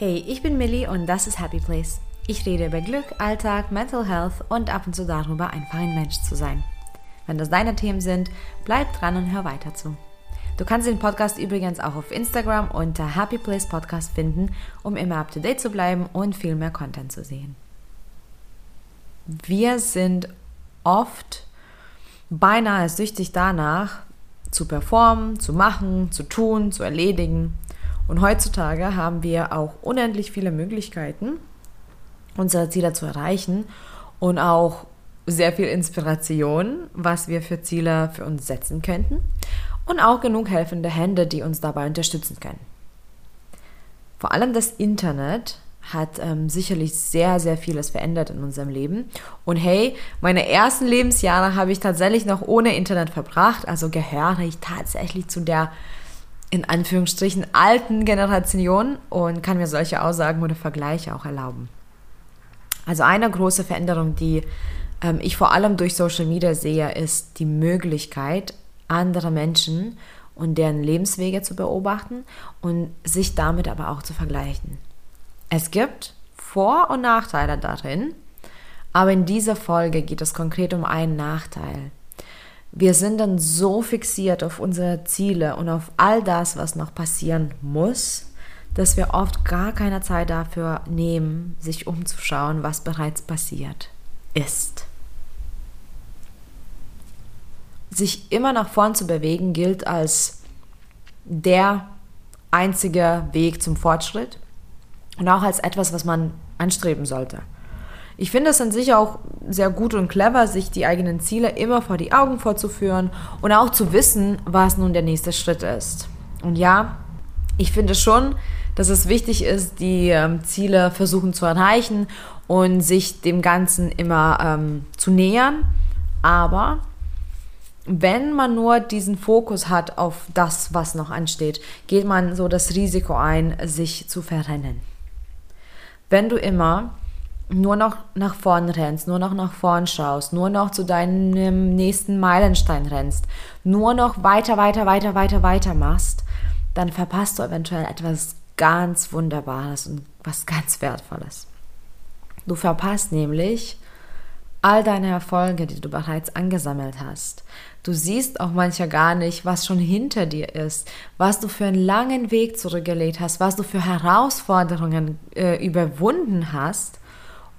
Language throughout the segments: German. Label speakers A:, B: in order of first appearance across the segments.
A: Hey, ich bin Millie und das ist Happy Place. Ich rede über Glück, Alltag, Mental Health und ab und zu darüber, einfach ein Mensch zu sein. Wenn das deine Themen sind, bleib dran und hör weiter zu. Du kannst den Podcast übrigens auch auf Instagram unter Happy Place Podcast finden, um immer up to date zu bleiben und viel mehr Content zu sehen. Wir sind oft beinahe süchtig danach, zu performen, zu machen, zu tun, zu erledigen. Und heutzutage haben wir auch unendlich viele Möglichkeiten, unsere Ziele zu erreichen und auch sehr viel Inspiration, was wir für Ziele für uns setzen könnten und auch genug helfende Hände, die uns dabei unterstützen können. Vor allem das Internet hat ähm, sicherlich sehr, sehr vieles verändert in unserem Leben. Und hey, meine ersten Lebensjahre habe ich tatsächlich noch ohne Internet verbracht, also gehöre ich tatsächlich zu der in Anführungsstrichen alten Generation und kann mir solche Aussagen oder Vergleiche auch erlauben. Also eine große Veränderung, die ähm, ich vor allem durch Social Media sehe, ist die Möglichkeit, andere Menschen und deren Lebenswege zu beobachten und sich damit aber auch zu vergleichen. Es gibt Vor- und Nachteile darin, aber in dieser Folge geht es konkret um einen Nachteil. Wir sind dann so fixiert auf unsere Ziele und auf all das, was noch passieren muss, dass wir oft gar keine Zeit dafür nehmen, sich umzuschauen, was bereits passiert ist. Sich immer nach vorn zu bewegen gilt als der einzige Weg zum Fortschritt und auch als etwas, was man anstreben sollte. Ich finde es an sich auch sehr gut und clever, sich die eigenen Ziele immer vor die Augen vorzuführen und auch zu wissen, was nun der nächste Schritt ist. Und ja, ich finde schon, dass es wichtig ist, die ähm, Ziele versuchen zu erreichen und sich dem Ganzen immer ähm, zu nähern. Aber wenn man nur diesen Fokus hat auf das, was noch ansteht, geht man so das Risiko ein, sich zu verrennen. Wenn du immer nur noch nach vorn rennst, nur noch nach vorn schaust, nur noch zu deinem nächsten Meilenstein rennst, nur noch weiter, weiter, weiter, weiter, weiter machst, dann verpasst du eventuell etwas ganz Wunderbares und was ganz Wertvolles. Du verpasst nämlich all deine Erfolge, die du bereits angesammelt hast. Du siehst auch manchmal gar nicht, was schon hinter dir ist, was du für einen langen Weg zurückgelegt hast, was du für Herausforderungen äh, überwunden hast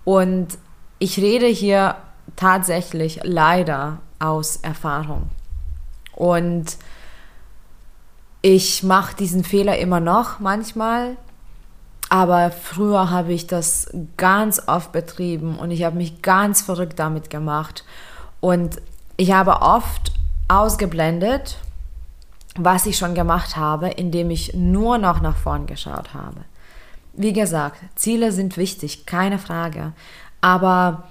A: und ich rede hier tatsächlich leider aus Erfahrung. Und ich mache diesen Fehler immer noch manchmal, aber früher habe ich das ganz oft betrieben und ich habe mich ganz verrückt damit gemacht. Und ich habe oft ausgeblendet, was ich schon gemacht habe, indem ich nur noch nach vorn geschaut habe. Wie gesagt, Ziele sind wichtig, keine Frage. Aber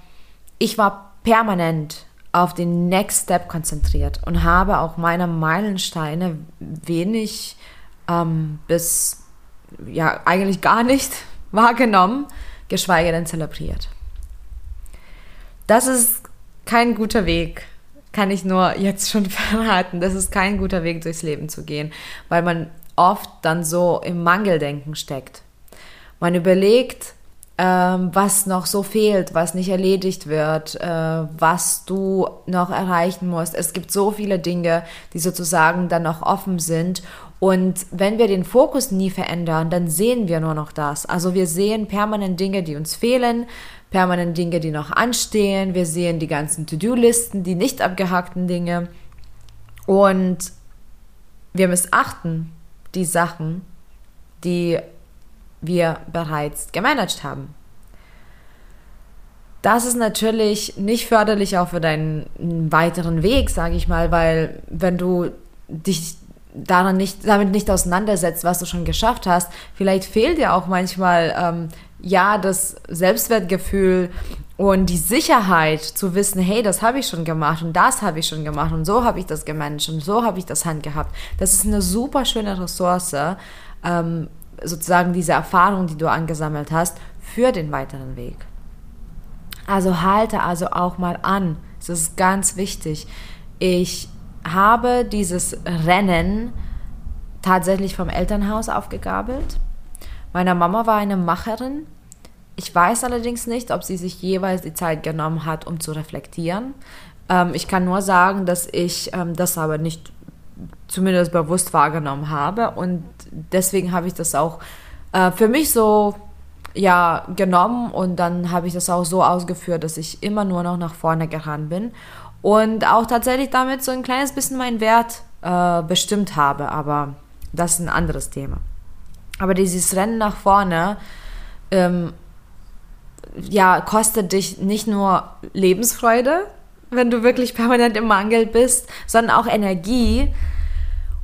A: ich war permanent auf den Next Step konzentriert und habe auch meine Meilensteine wenig ähm, bis ja eigentlich gar nicht wahrgenommen, geschweige denn zelebriert. Das ist kein guter Weg, kann ich nur jetzt schon verraten. Das ist kein guter Weg durchs Leben zu gehen, weil man oft dann so im Mangeldenken steckt. Man überlegt, ähm, was noch so fehlt, was nicht erledigt wird, äh, was du noch erreichen musst. Es gibt so viele Dinge, die sozusagen dann noch offen sind. Und wenn wir den Fokus nie verändern, dann sehen wir nur noch das. Also wir sehen permanent Dinge, die uns fehlen, permanent Dinge, die noch anstehen. Wir sehen die ganzen To-Do-Listen, die nicht abgehackten Dinge. Und wir missachten die Sachen, die wir bereits gemanagt haben. Das ist natürlich nicht förderlich auch für deinen weiteren Weg, sage ich mal, weil wenn du dich daran nicht, damit nicht auseinandersetzt, was du schon geschafft hast, vielleicht fehlt dir auch manchmal ähm, ja das Selbstwertgefühl und die Sicherheit zu wissen, hey, das habe ich schon gemacht und das habe ich schon gemacht und so habe ich das gemanagt und so habe ich das Hand gehabt. Das ist eine super schöne Ressource, ähm, sozusagen diese Erfahrung, die du angesammelt hast, für den weiteren Weg. Also halte also auch mal an. Es ist ganz wichtig. Ich habe dieses Rennen tatsächlich vom Elternhaus aufgegabelt, Meine Mama war eine Macherin. Ich weiß allerdings nicht, ob sie sich jeweils die Zeit genommen hat, um zu reflektieren. Ähm, ich kann nur sagen, dass ich ähm, das aber nicht zumindest bewusst wahrgenommen habe und deswegen habe ich das auch äh, für mich so ja genommen und dann habe ich das auch so ausgeführt, dass ich immer nur noch nach vorne gerannt bin und auch tatsächlich damit so ein kleines bisschen meinen Wert äh, bestimmt habe, aber das ist ein anderes Thema. Aber dieses Rennen nach vorne, ähm, ja, kostet dich nicht nur Lebensfreude, wenn du wirklich permanent im Mangel bist, sondern auch Energie,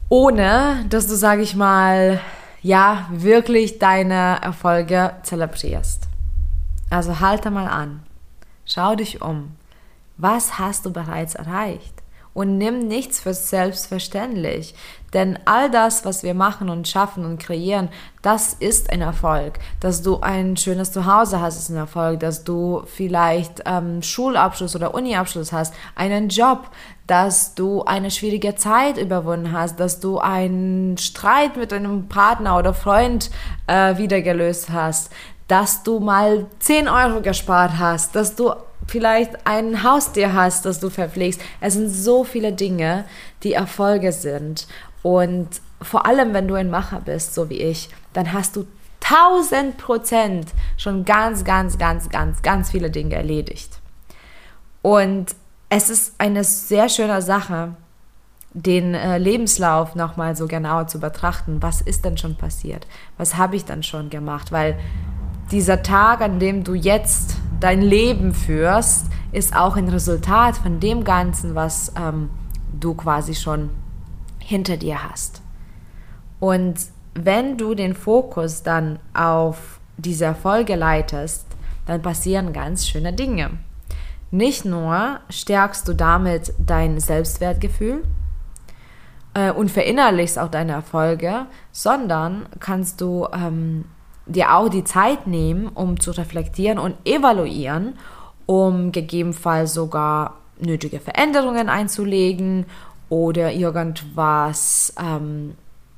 A: ohne dass du, sage ich mal, ja, wirklich deine Erfolge zelebrierst. Also halte mal an. Schau dich um. Was hast du bereits erreicht? Und nimm nichts für selbstverständlich. Denn all das, was wir machen und schaffen und kreieren, das ist ein Erfolg. Dass du ein schönes Zuhause hast, ist ein Erfolg. Dass du vielleicht ähm, Schulabschluss oder Uniabschluss hast, einen Job, dass du eine schwierige Zeit überwunden hast, dass du einen Streit mit einem Partner oder Freund äh, wieder gelöst hast, dass du mal 10 Euro gespart hast, dass du vielleicht ein Haustier hast, das du verpflegst. Es sind so viele Dinge, die Erfolge sind. Und vor allem, wenn du ein Macher bist, so wie ich, dann hast du 1000 Prozent schon ganz, ganz, ganz, ganz, ganz viele Dinge erledigt. Und es ist eine sehr schöne Sache, den äh, Lebenslauf nochmal so genau zu betrachten. Was ist denn schon passiert? Was habe ich dann schon gemacht? Weil dieser Tag, an dem du jetzt dein Leben führst, ist auch ein Resultat von dem Ganzen, was ähm, du quasi schon hinter dir hast. Und wenn du den Fokus dann auf diese Erfolge leitest, dann passieren ganz schöne Dinge. Nicht nur stärkst du damit dein Selbstwertgefühl äh, und verinnerlichst auch deine Erfolge, sondern kannst du ähm, dir auch die Zeit nehmen, um zu reflektieren und evaluieren, um gegebenenfalls sogar nötige Veränderungen einzulegen oder irgendwas ähm,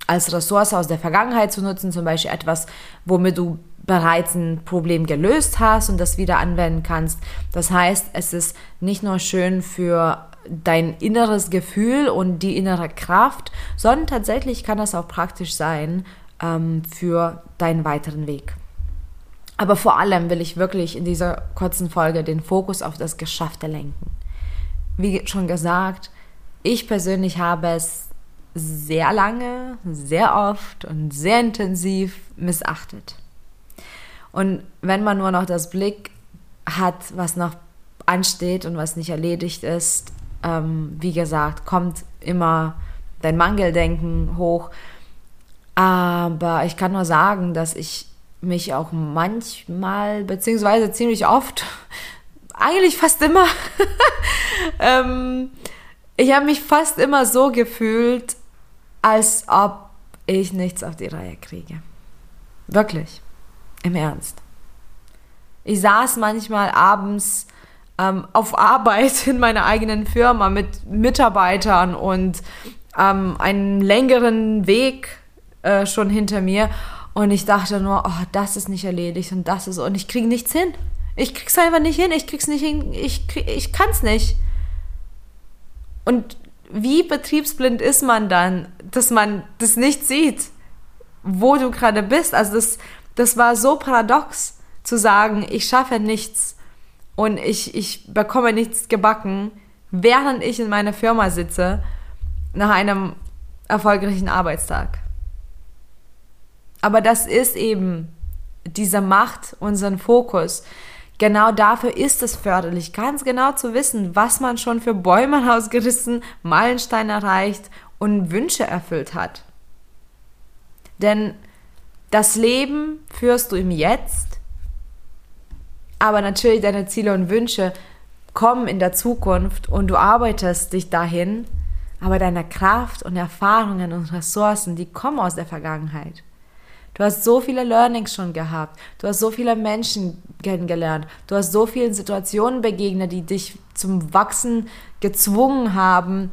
A: als Ressource aus der Vergangenheit zu nutzen, zum Beispiel etwas, womit du bereits ein Problem gelöst hast und das wieder anwenden kannst. Das heißt, es ist nicht nur schön für dein inneres Gefühl und die innere Kraft, sondern tatsächlich kann das auch praktisch sein ähm, für deinen weiteren Weg. Aber vor allem will ich wirklich in dieser kurzen Folge den Fokus auf das Geschaffte lenken. Wie schon gesagt, ich persönlich habe es sehr lange, sehr oft und sehr intensiv missachtet. Und wenn man nur noch das Blick hat, was noch ansteht und was nicht erledigt ist, ähm, wie gesagt, kommt immer dein Mangeldenken hoch. Aber ich kann nur sagen, dass ich mich auch manchmal, beziehungsweise ziemlich oft, eigentlich fast immer, ähm, ich habe mich fast immer so gefühlt, als ob ich nichts auf die Reihe kriege. Wirklich. Im Ernst. Ich saß manchmal abends ähm, auf Arbeit in meiner eigenen Firma mit Mitarbeitern und ähm, einen längeren Weg äh, schon hinter mir und ich dachte nur, oh, das ist nicht erledigt und das ist und ich kriege nichts hin. Ich krieg's einfach nicht hin, ich krieg's nicht hin, ich, krieg, ich kann's nicht. Und wie betriebsblind ist man dann, dass man das nicht sieht, wo du gerade bist? Also das, das war so paradox zu sagen, ich schaffe nichts und ich, ich bekomme nichts gebacken, während ich in meiner Firma sitze nach einem erfolgreichen Arbeitstag. Aber das ist eben diese Macht, unseren Fokus. Genau dafür ist es förderlich, ganz genau zu wissen, was man schon für Bäume ausgerissen, Meilensteine erreicht und Wünsche erfüllt hat. Denn das Leben führst du im Jetzt, aber natürlich deine Ziele und Wünsche kommen in der Zukunft und du arbeitest dich dahin, aber deine Kraft und Erfahrungen und Ressourcen, die kommen aus der Vergangenheit. Du hast so viele Learnings schon gehabt. Du hast so viele Menschen kennengelernt. Du hast so vielen Situationen begegnet, die dich zum Wachsen gezwungen haben,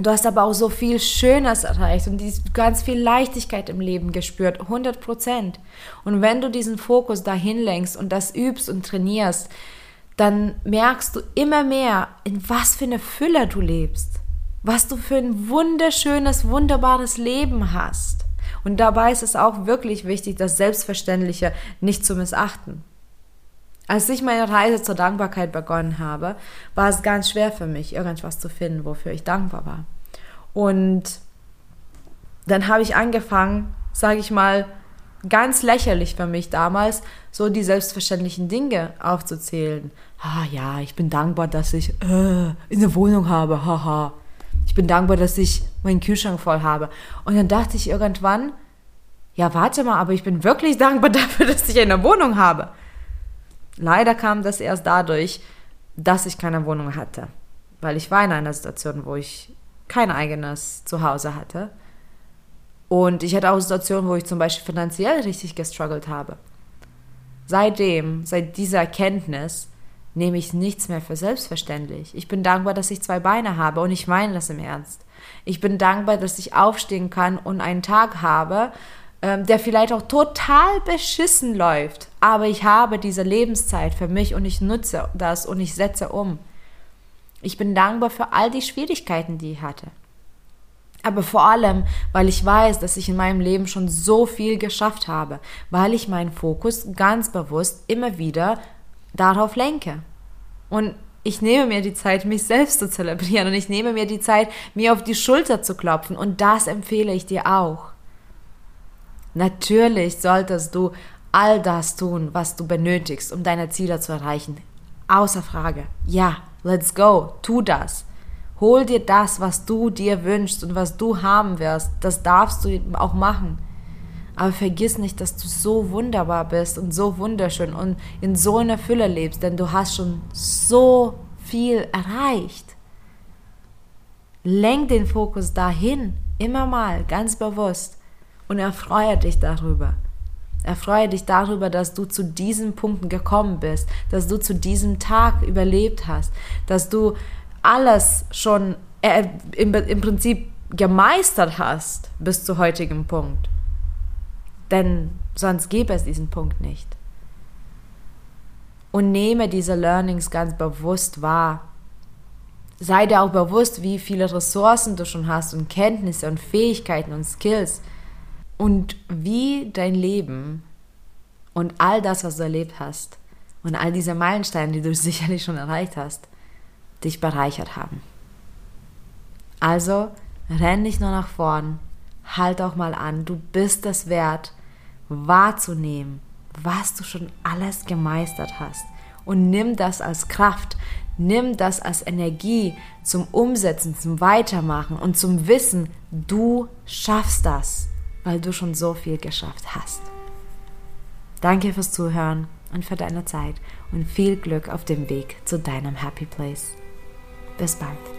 A: Du hast aber auch so viel Schönes erreicht und ganz viel Leichtigkeit im Leben gespürt, 100 Prozent. Und wenn du diesen Fokus dahin lenkst und das übst und trainierst, dann merkst du immer mehr, in was für eine Fülle du lebst, was du für ein wunderschönes, wunderbares Leben hast. Und dabei ist es auch wirklich wichtig, das Selbstverständliche nicht zu missachten. Als ich meine Reise zur Dankbarkeit begonnen habe, war es ganz schwer für mich, irgendwas zu finden, wofür ich dankbar war. Und dann habe ich angefangen, sage ich mal, ganz lächerlich für mich damals, so die selbstverständlichen Dinge aufzuzählen. Ah ja, ich bin dankbar, dass ich äh, eine Wohnung habe, haha. Ich bin dankbar, dass ich meinen Kühlschrank voll habe. Und dann dachte ich irgendwann, ja, warte mal, aber ich bin wirklich dankbar dafür, dass ich eine Wohnung habe. Leider kam das erst dadurch, dass ich keine Wohnung hatte, weil ich war in einer Situation, wo ich kein eigenes Zuhause hatte. Und ich hatte auch Situationen, wo ich zum Beispiel finanziell richtig gestruggelt habe. Seitdem, seit dieser Erkenntnis, nehme ich nichts mehr für selbstverständlich. Ich bin dankbar, dass ich zwei Beine habe und ich meine das im Ernst. Ich bin dankbar, dass ich aufstehen kann und einen Tag habe, ähm, der vielleicht auch total beschissen läuft, aber ich habe diese Lebenszeit für mich und ich nutze das und ich setze um. Ich bin dankbar für all die Schwierigkeiten, die ich hatte. Aber vor allem, weil ich weiß, dass ich in meinem Leben schon so viel geschafft habe, weil ich meinen Fokus ganz bewusst immer wieder darauf lenke. Und ich nehme mir die Zeit, mich selbst zu zelebrieren und ich nehme mir die Zeit, mir auf die Schulter zu klopfen und das empfehle ich dir auch. Natürlich solltest du all das tun, was du benötigst, um deine Ziele zu erreichen. Außer Frage. Ja, let's go, tu das. Hol dir das, was du dir wünschst und was du haben wirst. Das darfst du auch machen. Aber vergiss nicht, dass du so wunderbar bist und so wunderschön und in so einer Fülle lebst, denn du hast schon so viel erreicht. Lenk den Fokus dahin, immer mal, ganz bewusst und erfreue dich darüber. Erfreue dich darüber, dass du zu diesen Punkten gekommen bist, dass du zu diesem Tag überlebt hast, dass du alles schon äh, im, im Prinzip gemeistert hast bis zu heutigem Punkt. Denn sonst gäbe es diesen Punkt nicht. Und nehme diese Learnings ganz bewusst wahr. Sei dir auch bewusst, wie viele Ressourcen du schon hast und Kenntnisse und Fähigkeiten und Skills und wie dein Leben und all das, was du erlebt hast und all diese Meilensteine, die du sicherlich schon erreicht hast, dich bereichert haben. Also renn nicht nur nach vorn, halt auch mal an, du bist es wert, wahrzunehmen, was du schon alles gemeistert hast und nimm das als Kraft, nimm das als Energie zum Umsetzen, zum Weitermachen und zum Wissen, du schaffst das weil du schon so viel geschafft hast. Danke fürs Zuhören und für deine Zeit und viel Glück auf dem Weg zu deinem Happy Place. Bis bald.